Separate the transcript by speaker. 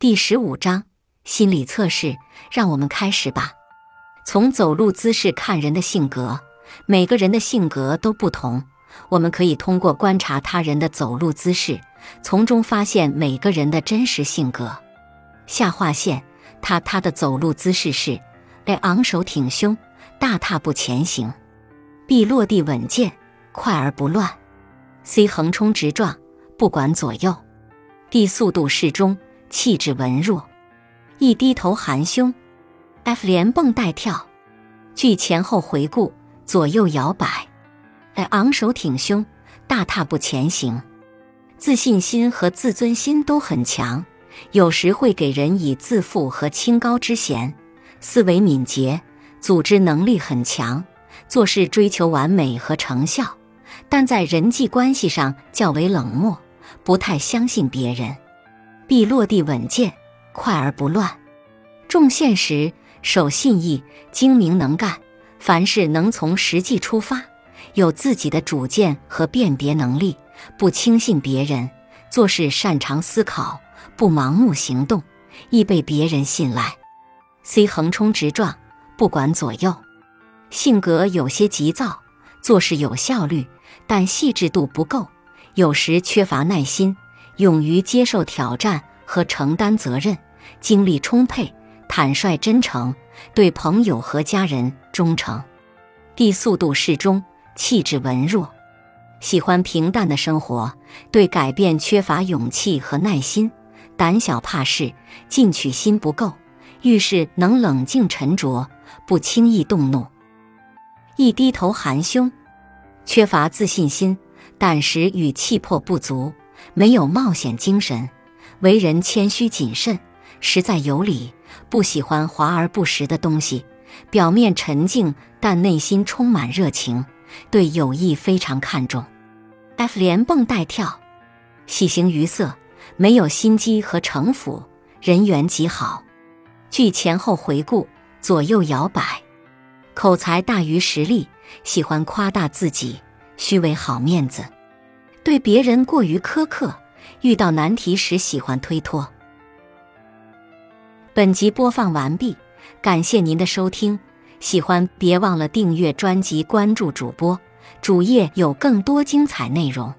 Speaker 1: 第十五章心理测试，让我们开始吧。从走路姿势看人的性格，每个人的性格都不同。我们可以通过观察他人的走路姿势，从中发现每个人的真实性格。下划线，他他的走路姿势是：A 昂首挺胸，大踏步前行；B 落地稳健，快而不乱；C 横冲直撞，不管左右；D 速度适中。气质文弱，一低头含胸；F 连蹦带跳，G 前后回顾，左右摇摆；I 昂首挺胸，大踏步前行。自信心和自尊心都很强，有时会给人以自负和清高之嫌。思维敏捷，组织能力很强，做事追求完美和成效，但在人际关系上较为冷漠，不太相信别人。必落地稳健，快而不乱，重现实，守信义，精明能干，凡事能从实际出发，有自己的主见和辨别能力，不轻信别人，做事擅长思考，不盲目行动，易被别人信赖。C 横冲直撞，不管左右，性格有些急躁，做事有效率，但细致度不够，有时缺乏耐心。勇于接受挑战和承担责任，精力充沛，坦率真诚，对朋友和家人忠诚。D 速度适中，气质文弱，喜欢平淡的生活，对改变缺乏勇气和耐心，胆小怕事，进取心不够，遇事能冷静沉着，不轻易动怒。一低头含胸，缺乏自信心，胆识与气魄不足。没有冒险精神，为人谦虚谨慎，实在有理，不喜欢华而不实的东西。表面沉静，但内心充满热情，对友谊非常看重。F 连蹦带跳，喜形于色，没有心机和城府，人缘极好。据前后回顾，左右摇摆，口才大于实力，喜欢夸大自己，虚伪好面子。对别人过于苛刻，遇到难题时喜欢推脱。本集播放完毕，感谢您的收听，喜欢别忘了订阅专辑、关注主播，主页有更多精彩内容。